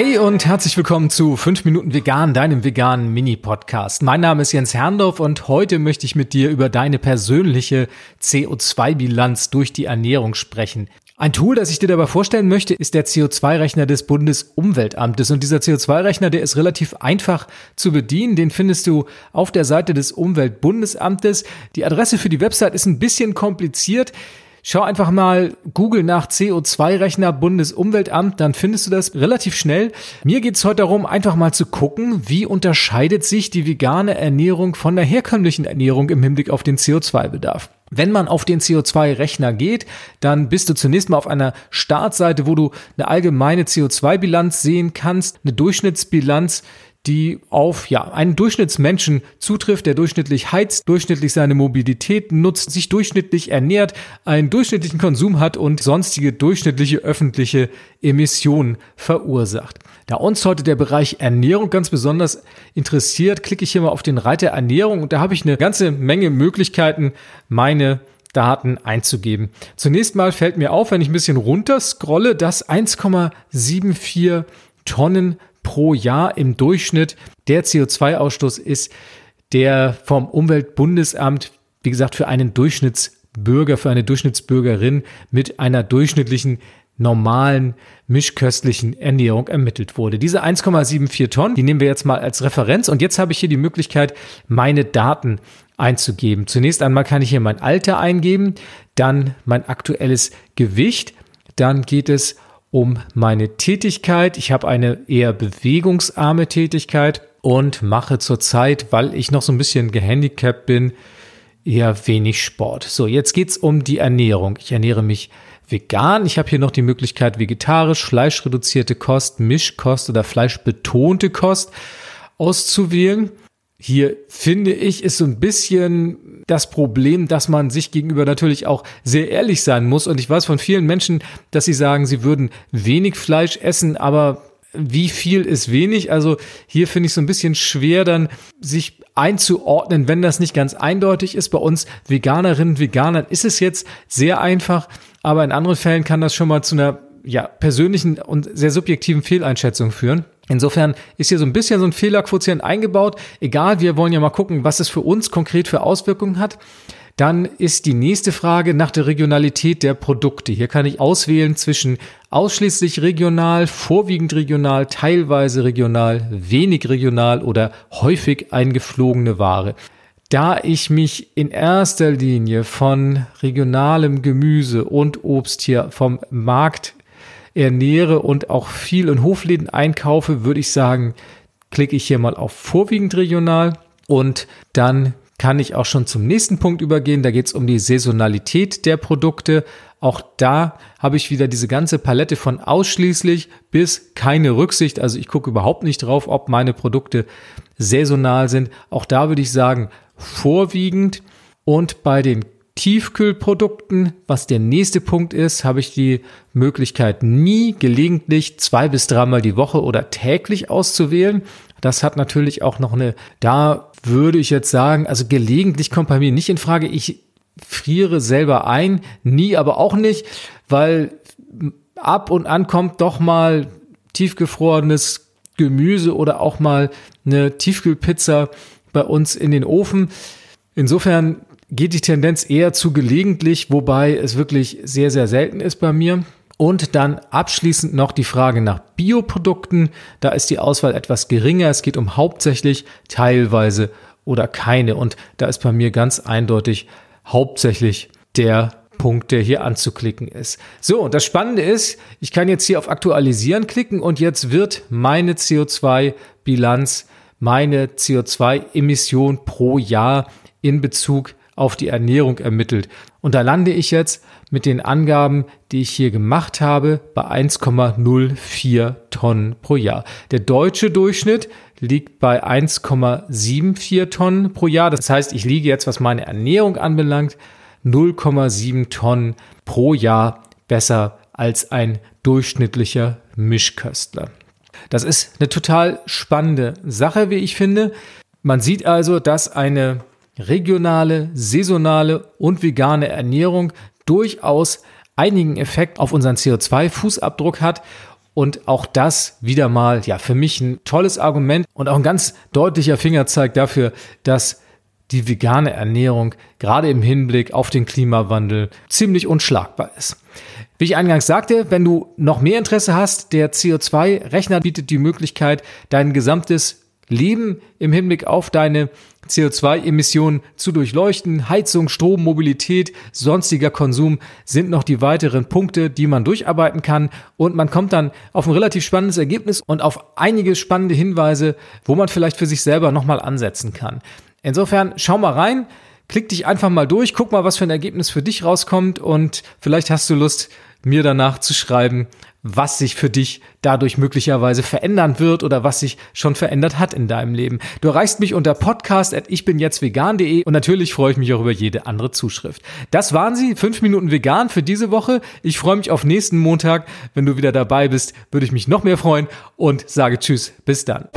Hey und herzlich willkommen zu 5 Minuten Vegan, deinem veganen Mini-Podcast. Mein Name ist Jens Herndorf und heute möchte ich mit dir über deine persönliche CO2-Bilanz durch die Ernährung sprechen. Ein Tool, das ich dir dabei vorstellen möchte, ist der CO2-Rechner des Bundesumweltamtes. Und dieser CO2-Rechner, der ist relativ einfach zu bedienen. Den findest du auf der Seite des Umweltbundesamtes. Die Adresse für die Website ist ein bisschen kompliziert. Schau einfach mal Google nach CO2-Rechner Bundesumweltamt, dann findest du das relativ schnell. Mir geht es heute darum, einfach mal zu gucken, wie unterscheidet sich die vegane Ernährung von der herkömmlichen Ernährung im Hinblick auf den CO2-Bedarf. Wenn man auf den CO2-Rechner geht, dann bist du zunächst mal auf einer Startseite, wo du eine allgemeine CO2-Bilanz sehen kannst, eine Durchschnittsbilanz die auf ja, einen Durchschnittsmenschen zutrifft, der durchschnittlich heizt, durchschnittlich seine Mobilität nutzt, sich durchschnittlich ernährt, einen durchschnittlichen Konsum hat und sonstige durchschnittliche öffentliche Emissionen verursacht. Da uns heute der Bereich Ernährung ganz besonders interessiert, klicke ich hier mal auf den Reiter Ernährung und da habe ich eine ganze Menge Möglichkeiten, meine Daten einzugeben. Zunächst mal fällt mir auf, wenn ich ein bisschen runter scrolle, dass 1,74 Tonnen pro Jahr im Durchschnitt der CO2-Ausstoß ist, der vom Umweltbundesamt, wie gesagt, für einen Durchschnittsbürger, für eine Durchschnittsbürgerin mit einer durchschnittlichen normalen mischköstlichen Ernährung ermittelt wurde. Diese 1,74 Tonnen, die nehmen wir jetzt mal als Referenz und jetzt habe ich hier die Möglichkeit, meine Daten einzugeben. Zunächst einmal kann ich hier mein Alter eingeben, dann mein aktuelles Gewicht, dann geht es um meine Tätigkeit. Ich habe eine eher bewegungsarme Tätigkeit und mache zurzeit, weil ich noch so ein bisschen gehandicapt bin, eher wenig Sport. So, jetzt geht's um die Ernährung. Ich ernähre mich vegan. Ich habe hier noch die Möglichkeit vegetarisch, fleischreduzierte Kost, Mischkost oder fleischbetonte Kost auszuwählen. Hier finde ich, ist so ein bisschen das Problem, dass man sich gegenüber natürlich auch sehr ehrlich sein muss. Und ich weiß von vielen Menschen, dass sie sagen, sie würden wenig Fleisch essen, aber wie viel ist wenig? Also hier finde ich so ein bisschen schwer dann sich einzuordnen, wenn das nicht ganz eindeutig ist. Bei uns Veganerinnen und Veganern ist es jetzt sehr einfach, aber in anderen Fällen kann das schon mal zu einer ja, persönlichen und sehr subjektiven Fehleinschätzung führen. Insofern ist hier so ein bisschen so ein Fehlerquotient eingebaut. Egal, wir wollen ja mal gucken, was es für uns konkret für Auswirkungen hat. Dann ist die nächste Frage nach der Regionalität der Produkte. Hier kann ich auswählen zwischen ausschließlich regional, vorwiegend regional, teilweise regional, wenig regional oder häufig eingeflogene Ware. Da ich mich in erster Linie von regionalem Gemüse und Obst hier vom Markt ernähre und auch viel in Hofläden einkaufe, würde ich sagen, klicke ich hier mal auf vorwiegend regional und dann kann ich auch schon zum nächsten Punkt übergehen. Da geht es um die Saisonalität der Produkte. Auch da habe ich wieder diese ganze Palette von ausschließlich bis keine Rücksicht. Also ich gucke überhaupt nicht drauf, ob meine Produkte saisonal sind. Auch da würde ich sagen, vorwiegend. Und bei den Tiefkühlprodukten, was der nächste Punkt ist, habe ich die Möglichkeit, nie gelegentlich zwei bis dreimal die Woche oder täglich auszuwählen. Das hat natürlich auch noch eine, da würde ich jetzt sagen, also gelegentlich kommt bei mir nicht in Frage. Ich friere selber ein, nie aber auch nicht, weil ab und an kommt doch mal tiefgefrorenes Gemüse oder auch mal eine Tiefkühlpizza bei uns in den Ofen. Insofern geht die Tendenz eher zu gelegentlich, wobei es wirklich sehr, sehr selten ist bei mir. Und dann abschließend noch die Frage nach Bioprodukten. Da ist die Auswahl etwas geringer. Es geht um hauptsächlich, teilweise oder keine. Und da ist bei mir ganz eindeutig hauptsächlich der Punkt, der hier anzuklicken ist. So, und das Spannende ist, ich kann jetzt hier auf Aktualisieren klicken und jetzt wird meine CO2-Bilanz, meine CO2-Emission pro Jahr in Bezug auf die Ernährung ermittelt. Und da lande ich jetzt mit den Angaben, die ich hier gemacht habe, bei 1,04 Tonnen pro Jahr. Der deutsche Durchschnitt liegt bei 1,74 Tonnen pro Jahr. Das heißt, ich liege jetzt, was meine Ernährung anbelangt, 0,7 Tonnen pro Jahr besser als ein durchschnittlicher Mischköstler. Das ist eine total spannende Sache, wie ich finde. Man sieht also, dass eine regionale, saisonale und vegane Ernährung durchaus einigen Effekt auf unseren CO2-Fußabdruck hat. Und auch das wieder mal, ja, für mich ein tolles Argument und auch ein ganz deutlicher Fingerzeig dafür, dass die vegane Ernährung gerade im Hinblick auf den Klimawandel ziemlich unschlagbar ist. Wie ich eingangs sagte, wenn du noch mehr Interesse hast, der CO2-Rechner bietet die Möglichkeit, dein gesamtes Leben im Hinblick auf deine CO2-Emissionen zu durchleuchten. Heizung, Strom, Mobilität, sonstiger Konsum sind noch die weiteren Punkte, die man durcharbeiten kann. Und man kommt dann auf ein relativ spannendes Ergebnis und auf einige spannende Hinweise, wo man vielleicht für sich selber nochmal ansetzen kann. Insofern schau mal rein, klick dich einfach mal durch, guck mal, was für ein Ergebnis für dich rauskommt und vielleicht hast du Lust, mir danach zu schreiben, was sich für dich dadurch möglicherweise verändern wird oder was sich schon verändert hat in deinem Leben. Du erreichst mich unter podcast at vegan.de und natürlich freue ich mich auch über jede andere Zuschrift. Das waren sie, fünf Minuten vegan für diese Woche. Ich freue mich auf nächsten Montag. Wenn du wieder dabei bist, würde ich mich noch mehr freuen und sage Tschüss, bis dann.